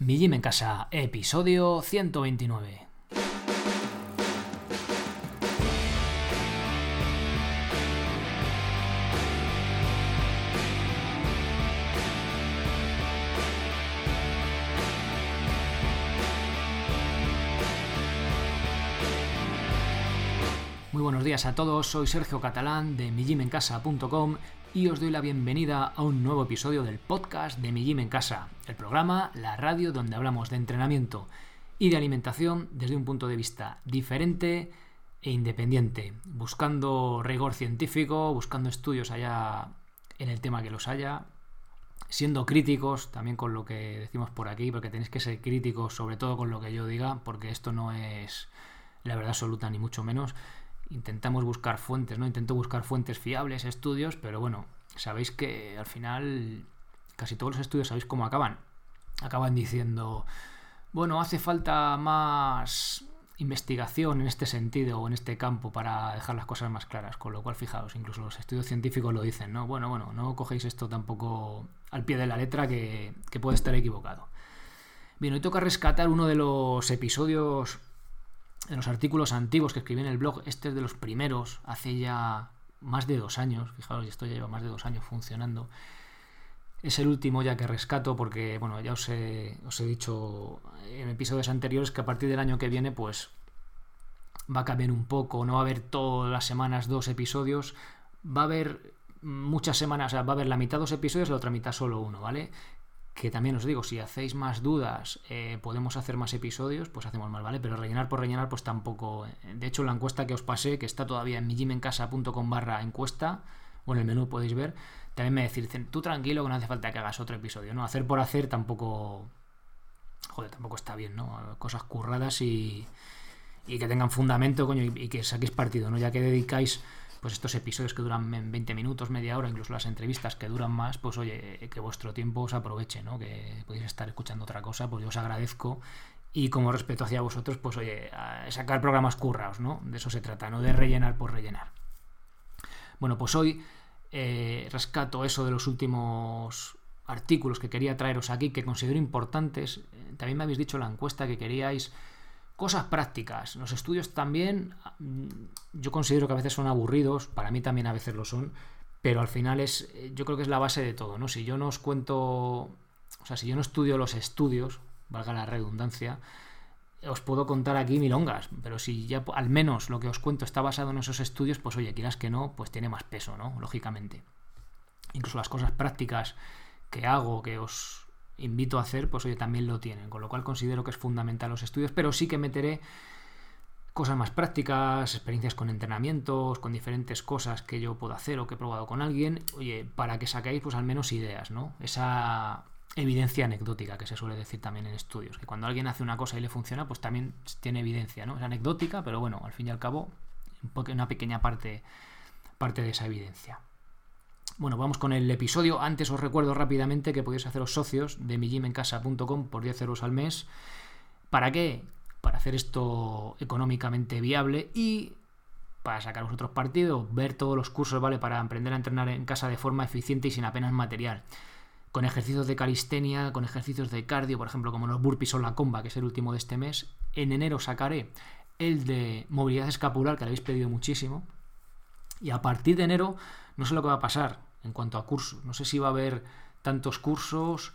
Mi Gym en Casa, episodio 129. Muy buenos días a todos, soy Sergio Catalán de mijimencasa.com y os doy la bienvenida a un nuevo episodio del podcast de Mi Gym en Casa, el programa, la radio donde hablamos de entrenamiento y de alimentación desde un punto de vista diferente e independiente, buscando rigor científico, buscando estudios allá en el tema que los haya, siendo críticos también con lo que decimos por aquí, porque tenéis que ser críticos sobre todo con lo que yo diga, porque esto no es la verdad absoluta ni mucho menos intentamos buscar fuentes, ¿no? Intento buscar fuentes fiables, estudios, pero bueno, sabéis que al final casi todos los estudios sabéis cómo acaban. Acaban diciendo, bueno, hace falta más investigación en este sentido o en este campo para dejar las cosas más claras, con lo cual fijaos, incluso los estudios científicos lo dicen, ¿no? Bueno, bueno, no cogéis esto tampoco al pie de la letra que, que puede estar equivocado. Bien, hoy toca rescatar uno de los episodios en los artículos antiguos que escribí en el blog, este es de los primeros, hace ya más de dos años, fijaos, esto ya lleva más de dos años funcionando. Es el último ya que rescato porque, bueno, ya os he, dicho en episodios anteriores que a partir del año que viene, pues va a cambiar un poco, no va a haber todas las semanas dos episodios, va a haber muchas semanas, o sea, va a haber la mitad dos episodios y la otra mitad solo uno, ¿vale? Que también os digo, si hacéis más dudas, eh, podemos hacer más episodios, pues hacemos más, ¿vale? Pero rellenar por rellenar, pues tampoco. Eh, de hecho, la encuesta que os pasé, que está todavía en mijimencasa.com barra encuesta, o en el menú podéis ver, también me decís, tú tranquilo que no hace falta que hagas otro episodio, ¿no? Hacer por hacer tampoco. Joder, tampoco está bien, ¿no? Cosas curradas y. y que tengan fundamento, coño, y, y que saquéis partido, ¿no? Ya que dedicáis pues estos episodios que duran 20 minutos, media hora, incluso las entrevistas que duran más, pues oye, que vuestro tiempo os aproveche, ¿no? Que podéis estar escuchando otra cosa, pues yo os agradezco y como respeto hacia vosotros, pues oye, sacar programas curraos, ¿no? De eso se trata, no de rellenar por rellenar. Bueno, pues hoy eh, rescato eso de los últimos artículos que quería traeros aquí, que considero importantes. Eh, también me habéis dicho la encuesta que queríais Cosas prácticas. Los estudios también, mm, yo considero que a veces son aburridos, para mí también a veces lo son, pero al final es, eh, yo creo que es la base de todo, ¿no? Si yo no os cuento, o sea, si yo no estudio los estudios, valga la redundancia, os puedo contar aquí milongas, pero si ya al menos lo que os cuento está basado en esos estudios, pues oye, quieras que no, pues tiene más peso, ¿no? Lógicamente. Incluso las cosas prácticas que hago, que os, invito a hacer, pues oye, también lo tienen. Con lo cual considero que es fundamental los estudios, pero sí que meteré cosas más prácticas, experiencias con entrenamientos, con diferentes cosas que yo puedo hacer o que he probado con alguien, oye, para que saquéis pues al menos ideas, ¿no? Esa evidencia anecdótica que se suele decir también en estudios, que cuando alguien hace una cosa y le funciona, pues también tiene evidencia, ¿no? Es anecdótica, pero bueno, al fin y al cabo, una pequeña parte, parte de esa evidencia. Bueno, vamos con el episodio. Antes os recuerdo rápidamente que podéis haceros socios de mijimencasa.com por 10 euros al mes. ¿Para qué? Para hacer esto económicamente viable y para sacar vosotros partido, ver todos los cursos, ¿vale? Para aprender a entrenar en casa de forma eficiente y sin apenas material. Con ejercicios de calistenia, con ejercicios de cardio, por ejemplo, como los burpees o la comba, que es el último de este mes. En enero sacaré el de movilidad escapular, que le habéis pedido muchísimo. Y a partir de enero, no sé lo que va a pasar en cuanto a cursos. No sé si va a haber tantos cursos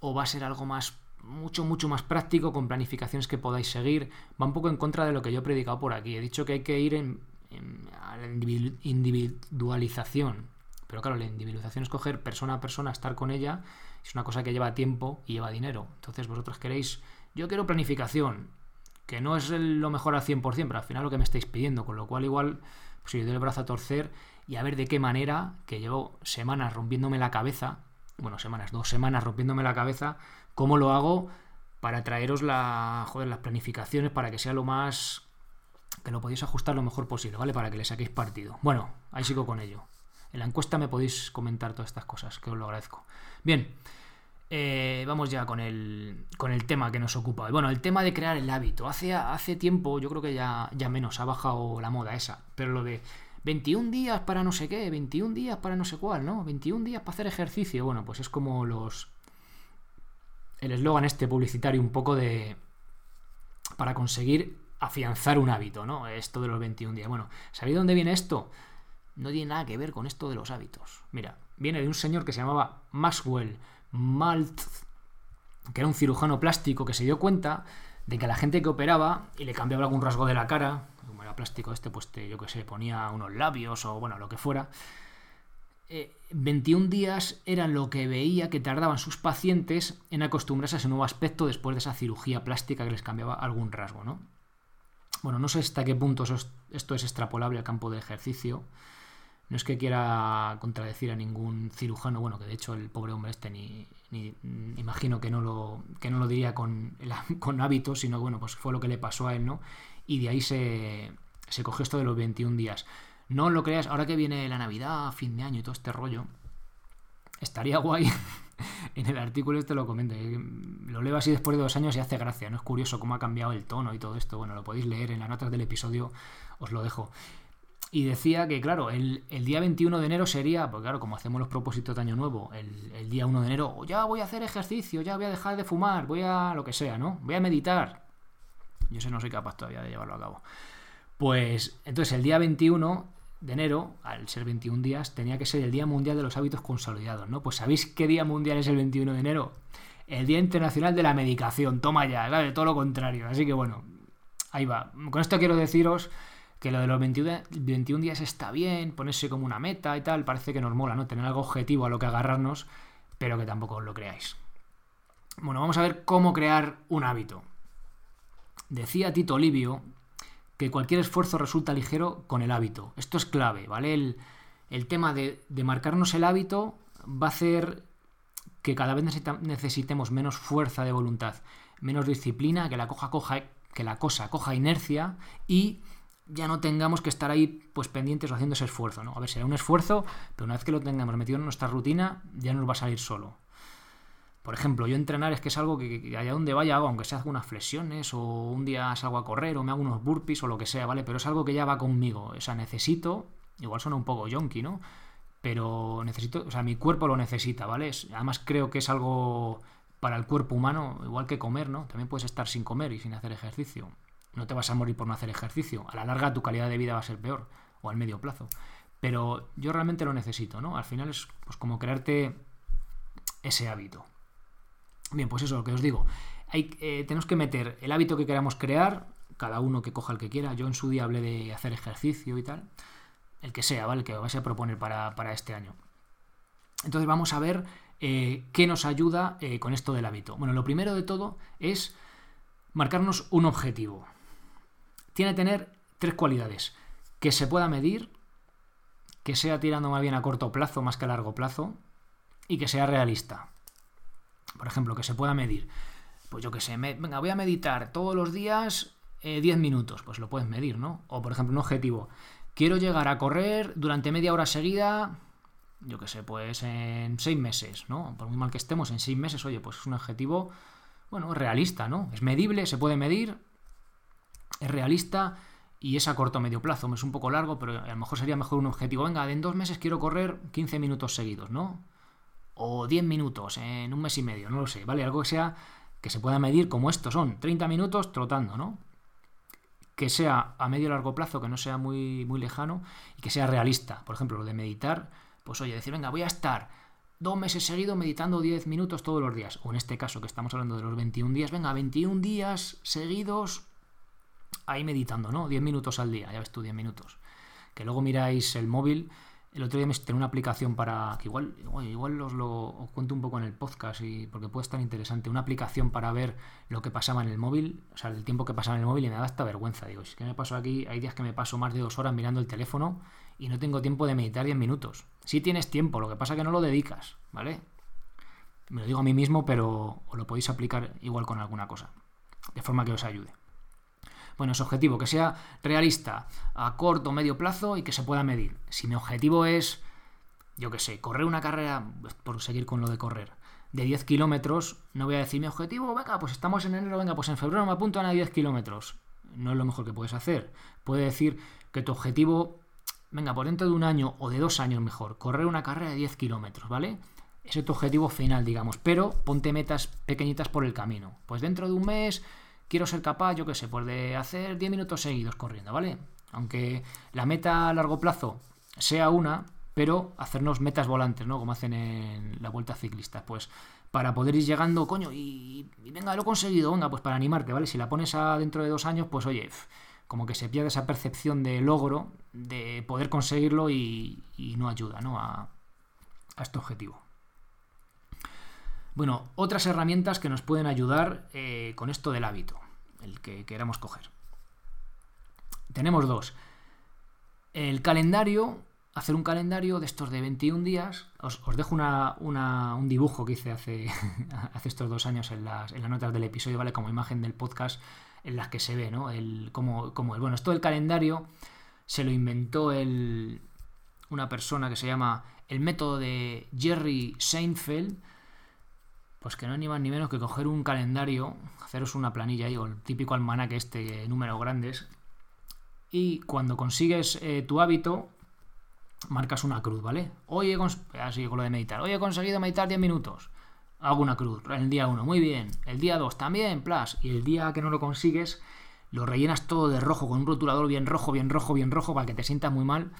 o va a ser algo más mucho, mucho más práctico, con planificaciones que podáis seguir. Va un poco en contra de lo que yo he predicado por aquí. He dicho que hay que ir en, a la individualización. Pero claro, la individualización es coger persona a persona, estar con ella. Es una cosa que lleva tiempo y lleva dinero. Entonces vosotros queréis, yo quiero planificación, que no es lo mejor al 100%, pero al final lo que me estáis pidiendo. Con lo cual igual, pues yo doy el brazo a torcer y a ver de qué manera, que llevo semanas rompiéndome la cabeza, bueno, semanas, dos semanas rompiéndome la cabeza, cómo lo hago para traeros la, joder, las planificaciones para que sea lo más que lo podéis ajustar lo mejor posible, ¿vale? Para que le saquéis partido. Bueno, ahí sigo con ello. En la encuesta me podéis comentar todas estas cosas, que os lo agradezco. Bien, eh, vamos ya con el, con el tema que nos ocupa. Bueno, el tema de crear el hábito. Hace, hace tiempo, yo creo que ya, ya menos, ha bajado la moda esa, pero lo de 21 días para no sé qué, 21 días para no sé cuál, ¿no? 21 días para hacer ejercicio. Bueno, pues es como los el eslogan este publicitario un poco de... para conseguir afianzar un hábito, ¿no? Esto de los 21 días. Bueno, ¿sabéis dónde viene esto? No tiene nada que ver con esto de los hábitos. Mira, viene de un señor que se llamaba Maxwell Maltz, que era un cirujano plástico que se dio cuenta de que a la gente que operaba y le cambiaba algún rasgo de la cara, como era plástico este, pues yo que sé, ponía unos labios o bueno, lo que fuera, 21 eh, días era lo que veía que tardaban sus pacientes en acostumbrarse a ese nuevo aspecto después de esa cirugía plástica que les cambiaba algún rasgo, ¿no? Bueno, no sé hasta qué punto esto es extrapolable al campo de ejercicio. No es que quiera contradecir a ningún cirujano, bueno, que de hecho el pobre hombre este ni, imagino que no lo, que no lo diría con, con hábitos, sino bueno, pues fue lo que le pasó a él, ¿no? Y de ahí se, se cogió esto de los 21 días. No lo creas, ahora que viene la Navidad, fin de año y todo este rollo, estaría guay. en el artículo este lo comento. Eh, lo leo así después de dos años y hace gracia, ¿no? Es curioso cómo ha cambiado el tono y todo esto. Bueno, lo podéis leer en las notas del episodio, os lo dejo. Y decía que, claro, el, día 21 de enero sería, pues claro, como hacemos los propósitos de Año Nuevo, el, el, día 1 de enero, ya voy a hacer ejercicio, ya voy a dejar de fumar, voy a lo que sea, ¿no? Voy a meditar. Yo sé, no soy capaz todavía de llevarlo a cabo. Pues entonces el día 21 de enero, al ser 21 días, tenía que ser el Día Mundial de los Hábitos Consolidados, ¿no? Pues ¿sabéis qué día mundial es el 21 de enero? El Día Internacional de la Medicación, toma ya, de todo lo contrario. Así que bueno, ahí va. Con esto quiero deciros que lo de los 21, 21 días está bien, ponerse como una meta y tal, parece que nos mola, ¿no? Tener algo objetivo a lo que agarrarnos, pero que tampoco os lo creáis. Bueno, vamos a ver cómo crear un hábito. Decía Tito Livio que cualquier esfuerzo resulta ligero con el hábito. Esto es clave, ¿vale? El, tema de, marcarnos el hábito va a hacer que cada vez necesitemos menos fuerza de voluntad, menos disciplina, que la, coja, que la cosa coja inercia y ya no tengamos que estar ahí pues pendientes o haciendo ese esfuerzo, ¿no? A ver, será un esfuerzo, pero una vez que lo tengamos metido en nuestra rutina, ya nos va a salir solo. Por ejemplo, yo entrenar es que es algo que, allá donde vaya hago, aunque sea hago unas flexiones o un día salgo a correr o me hago unos burpees o lo que sea, ¿vale? Pero es algo que ya va conmigo. O sea, necesito, igual suena un poco yonky, ¿no? Pero necesito, o sea, mi cuerpo lo necesita, ¿vale? Además creo que es algo para el cuerpo humano, igual que comer, ¿no? También puedes estar sin comer y sin hacer ejercicio. No te vas a morir por no hacer ejercicio. A la larga tu calidad de vida va a ser peor, o al medio plazo. Pero yo realmente lo necesito, ¿no? Al final es pues como crearte ese hábito. Bien, pues eso, lo que os digo. Hay, eh, tenemos que meter el hábito que queramos crear, cada uno que coja el que quiera. Yo en su día hablé de hacer ejercicio y tal. El que sea, ¿vale? El que vais a proponer para, este año. Entonces vamos a ver eh, qué nos ayuda eh, con esto del hábito. Bueno, lo primero de todo es marcarnos un objetivo. Tiene que tener tres cualidades. Que se pueda medir, que sea tirando más bien a corto plazo más que a largo plazo y que sea realista. Por ejemplo, que se pueda medir. Pues yo que sé, venga, voy a meditar todos los días 10 eh, minutos. Pues lo puedes medir, ¿no? O por ejemplo, un objetivo. Quiero llegar a correr durante media hora seguida, yo que sé, pues en 6 meses, ¿no? Por muy mal que estemos, en 6 meses, oye, pues es un objetivo, bueno, realista, ¿no? Es medible, se puede medir, es realista y es a corto o medio plazo. Es un poco largo, pero a lo mejor sería mejor un objetivo. Venga, en dos meses quiero correr 15 minutos seguidos, ¿no? o 10 minutos en un mes y medio, no lo sé, ¿vale? Algo que sea que se pueda medir como estos son, 30 minutos trotando, ¿no? Que sea a medio largo plazo, que no sea muy, muy lejano y que sea realista. Por ejemplo, lo de meditar, pues oye, decir, venga, voy a estar dos meses seguidos meditando 10 minutos todos los días. O en este caso que estamos hablando de los 21 días, venga, 21 días seguidos ahí meditando, ¿no? 10 minutos al día, ya ves tú, 10 minutos. Que luego miráis el móvil el otro día me tenía una aplicación para. que igual, igual os lo cuento un poco en el podcast y porque puede estar interesante. Una aplicación para ver lo que pasaba en el móvil, o sea, el tiempo que pasaba en el móvil y me da hasta vergüenza. Digo, es que me paso aquí, hay días que me paso más de dos horas mirando el teléfono y no tengo tiempo de meditar 10 minutos. Sí tienes tiempo, lo que pasa es que no lo dedicas, ¿vale? Me lo digo a mí mismo, pero os lo podéis aplicar igual con alguna cosa, de forma que os ayude. Bueno, es objetivo, que sea realista a corto o medio plazo y que se pueda medir. Si mi objetivo es, yo qué sé, correr una carrera, pues, por seguir con lo de correr, de 10 kilómetros, no voy a decir mi objetivo, venga, pues estamos en enero, venga, pues en febrero me apunto a 10 kilómetros. No es lo mejor que puedes hacer. Puede decir que tu objetivo, venga, por dentro de un año o de dos años mejor, correr una carrera de 10 kilómetros, ¿vale? ese es tu objetivo final, digamos. Pero ponte metas pequeñitas por el camino. Pues dentro de un mes quiero ser capaz, yo qué sé, pues de hacer 10 minutos seguidos corriendo, ¿vale? Aunque la meta a largo plazo sea una, pero hacernos metas volantes, ¿no? Como hacen en la vuelta ciclista. Pues para poder ir llegando, coño, y, venga, lo he conseguido, venga, pues para animarte, ¿vale? Si la pones a dentro de dos años, pues oye, como que se pierde esa percepción de logro, de poder conseguirlo y, no ayuda, ¿no? A, a este objetivo. Bueno, otras herramientas que nos pueden ayudar eh, con esto del hábito, el que queramos coger. Tenemos dos. El calendario, hacer un calendario de estos de 21 días. Os, dejo un dibujo que hice hace, hace estos dos años en las, notas del episodio, ¿vale? Como imagen del podcast en las que se ve, ¿no? El, como, como el, bueno, esto del calendario se lo inventó el, una persona que se llama el método de Jerry Seinfeld pues que no ni más ni menos que coger un calendario, haceros una planilla ahí, o el típico almanaque este, números grandes, y cuando consigues eh, tu hábito, marcas una cruz, ¿vale? Hoy he así con lo de meditar, hoy he conseguido meditar 10 minutos, hago una cruz, el día 1, muy bien, el día 2 también, plus, y el día que no lo consigues, lo rellenas todo de rojo, con un rotulador bien rojo, bien rojo, bien rojo, para que te sientas muy mal,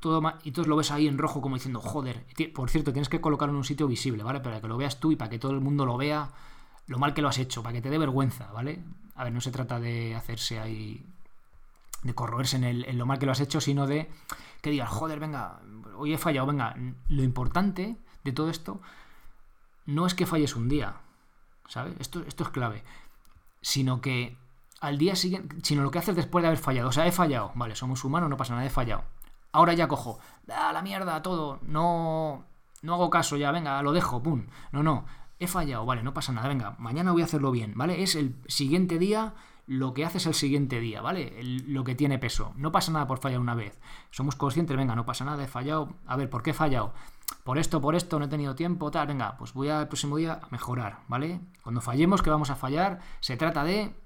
todo y tú lo ves ahí en rojo como diciendo, joder, por cierto, tienes que colocarlo en un sitio visible, ¿vale? Para que lo veas tú y para que todo el mundo lo vea lo mal que lo has hecho, para que te dé vergüenza, ¿vale? A ver, no se trata de hacerse ahí, de corroerse en, lo mal que lo has hecho, sino de que digas, joder, venga, hoy he fallado, venga, lo importante de todo esto no es que falles un día, ¿sabes? Esto, esto es clave, sino que al día siguiente, sino lo que haces después de haber fallado, o sea, he fallado, vale, somos humanos, no pasa nada, he fallado Ahora ya cojo, a la mierda, todo, no, no hago caso ya, venga, lo dejo, pum. No, no, he fallado, vale, no pasa nada, venga, mañana voy a hacerlo bien, ¿vale? Es el siguiente día lo que haces el siguiente día, ¿vale? lo que tiene peso. No pasa nada por fallar una vez. Somos conscientes, venga, no pasa nada, he fallado. A ver, ¿por qué he fallado? Por esto, por esto, no he tenido tiempo, tal, venga, pues voy al próximo día a mejorar, ¿vale? Cuando fallemos, que vamos a fallar, se trata de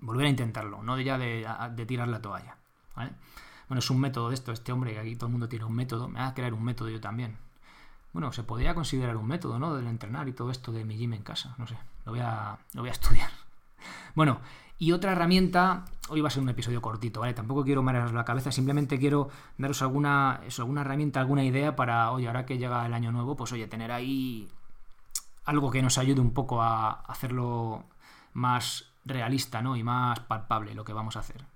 volver a intentarlo, no de ya de, de tirar la toalla, ¿vale? Bueno, es un método de esto, este hombre, que aquí todo el mundo tiene un método, me va a crear un método yo también. Bueno, se podría considerar un método, ¿no? Del entrenar y todo esto de mi gym en casa, no sé, lo voy a, lo voy a estudiar. Bueno, y otra herramienta, hoy va a ser un episodio cortito, ¿vale? Tampoco quiero marearos la cabeza, simplemente quiero daros alguna, alguna herramienta, alguna idea para, oye, ahora que llega el año nuevo, pues oye, tener ahí algo que nos ayude un poco a hacerlo más realista, ¿no? Y más palpable lo que vamos a hacer.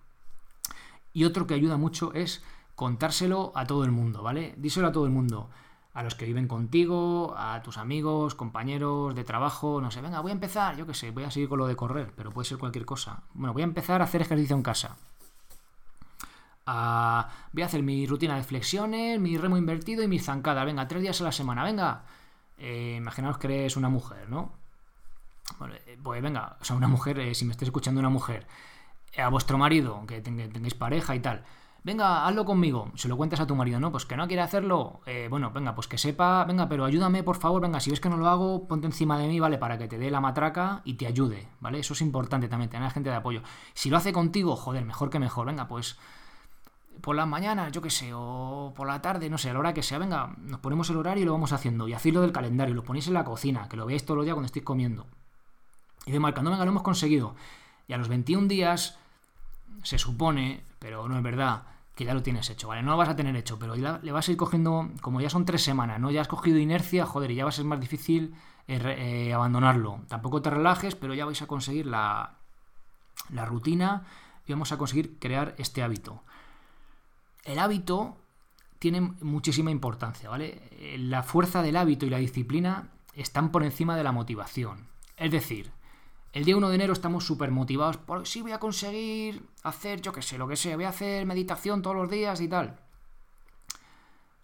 Y otro que ayuda mucho es contárselo a todo el mundo, ¿vale? Díselo a todo el mundo. A los que viven contigo, a tus amigos, compañeros de trabajo, no sé, venga, voy a empezar, yo qué sé, voy a seguir con lo de correr, pero puede ser cualquier cosa. Bueno, voy a empezar a hacer ejercicio en casa. voy a hacer mi rutina de flexiones, mi remo invertido y mi zancada. Venga, tres días a la semana, venga. Eh, imaginaos que eres una mujer, ¿no? Eh, pues venga, o sea, una mujer, eh, si me estáis escuchando una mujer, a vuestro marido, que tengáis pareja y tal, venga, hazlo conmigo, se lo cuentas a tu marido, ¿no? Pues que no quiere hacerlo, eh, bueno, venga, pues que sepa, venga, pero ayúdame, por favor, venga, si ves que no lo hago, ponte encima de mí, ¿vale? Para que te dé la matraca y te ayude, ¿vale? Eso es importante también, tener gente de apoyo. Si lo hace contigo, joder, mejor que mejor, venga, pues por las mañanas, yo qué sé, o por la tarde, no sé, a la hora que sea, venga, nos ponemos el horario y lo vamos haciendo. Y hacéis lo del calendario, lo ponéis en la cocina, que lo veáis todos los días cuando estéis comiendo. Y de marcando, venga, lo hemos conseguido. Y a los 21 días se supone, pero no es verdad, que ya lo tienes hecho, ¿vale? No lo vas a tener hecho, pero le vas a ir cogiendo, como ya son tres semanas, ¿no? Ya has cogido inercia, joder, y ya va a ser más difícil eh, eh, abandonarlo. Tampoco te relajes, pero ya vais a conseguir la, la rutina y vamos a conseguir crear este hábito. El hábito tiene muchísima importancia, ¿vale? La fuerza del hábito y la disciplina están por encima de la motivación. Es decir, el día 1 de enero estamos súper motivados por sí voy a conseguir hacer, yo qué sé, lo que sea, voy a hacer meditación todos los días y tal.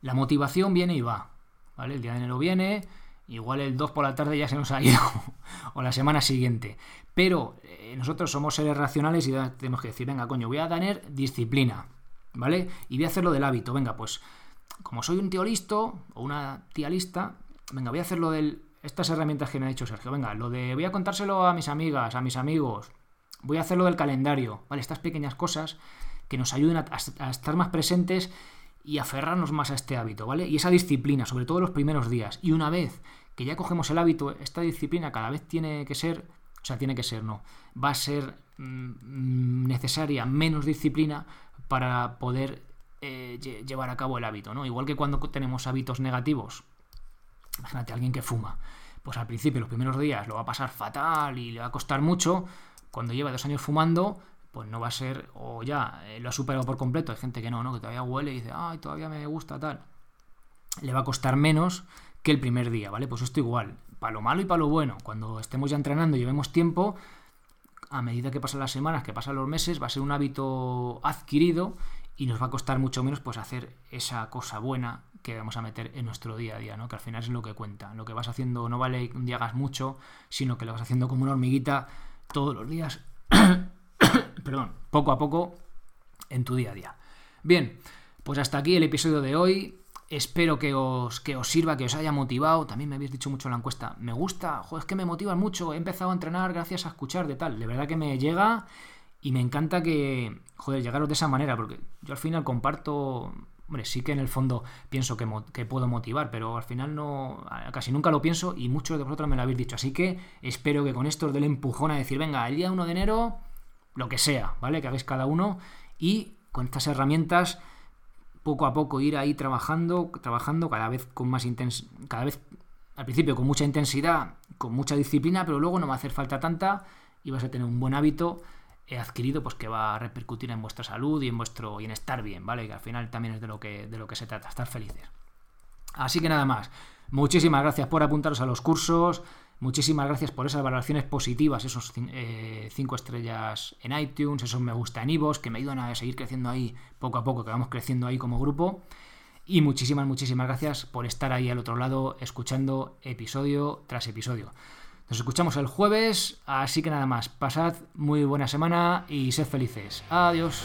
La motivación viene y va, ¿vale? El día de enero viene, igual el 2 por la tarde ya se nos ha ido, o la semana siguiente. Pero eh, nosotros somos seres racionales y tenemos que decir, venga, coño, voy a tener disciplina, ¿vale? Y voy a hacerlo del hábito, venga, pues como soy un tío listo o una tía lista, venga, voy a hacerlo del estas herramientas que me ha dicho Sergio. Venga, lo de voy a contárselo a mis amigas, a mis amigos, voy a hacerlo del calendario, ¿vale? Estas pequeñas cosas que nos ayuden a, estar más presentes y aferrarnos más a este hábito, ¿vale? Y esa disciplina, sobre todo los primeros días. Y una vez que ya cogemos el hábito, esta disciplina cada vez tiene que ser, o sea, tiene que ser, no, va a ser mm, necesaria menos disciplina para poder eh, llevar a cabo el hábito, ¿no? Igual que cuando tenemos hábitos negativos, imagínate alguien que fuma, pues al principio, los primeros días, lo va a pasar fatal y le va a costar mucho, cuando lleva dos años fumando, pues no va a ser, o ya eh, lo ha superado por completo, hay gente que no, ¿no? Que todavía huele y dice, ay, todavía me gusta tal. Le va a costar menos que el primer día, ¿vale? Pues esto igual, para lo malo y para lo bueno. Cuando estemos ya entrenando llevemos tiempo, a medida que pasan las semanas, que pasan los meses, va a ser un hábito adquirido y nos va a costar mucho menos pues hacer esa cosa buena que vamos a meter en nuestro día a día, ¿no? Que al final es lo que cuenta. Lo que vas haciendo no vale un día hagas mucho, sino que lo vas haciendo como una hormiguita todos los días. perdón, poco a poco en tu día a día. Bien, pues hasta aquí el episodio de hoy. Espero que os, que os sirva, que os haya motivado. También me habéis dicho mucho en la encuesta. Me gusta, joder, es que me motiva mucho. He empezado a entrenar gracias a escuchar de tal. De verdad que me llega y me encanta que, joder, llegaros de esa manera, porque yo al final comparto. Hombre, sí que en el fondo pienso que, puedo motivar, pero al final no. casi nunca lo pienso y muchos de vosotros me lo habéis dicho. Así que espero que con esto os dé el empujón a decir, venga, el día 1 de enero, lo que sea, ¿vale? Que hagáis cada uno y con estas herramientas poco a poco ir ahí trabajando, trabajando cada vez con más intensidad, cada vez al principio con mucha intensidad, con mucha disciplina, pero luego no va a hacer falta tanta y vas a tener un buen hábito adquirido pues que va a repercutir en vuestra salud y en vuestro y en estar bien, ¿vale? Que al final también es de lo que de lo que se trata, estar felices. Así que nada más. Muchísimas gracias por apuntaros a los cursos. Muchísimas gracias por esas valoraciones positivas, esos 5 eh, estrellas en iTunes, esos me gusta en Ivos, que me ayudan a seguir creciendo ahí poco a poco, que vamos creciendo ahí como grupo. Y muchísimas, muchísimas gracias por estar ahí al otro lado, escuchando episodio tras episodio. Nos escuchamos el jueves, así que nada más, pasad muy buena semana y sed felices. Adiós.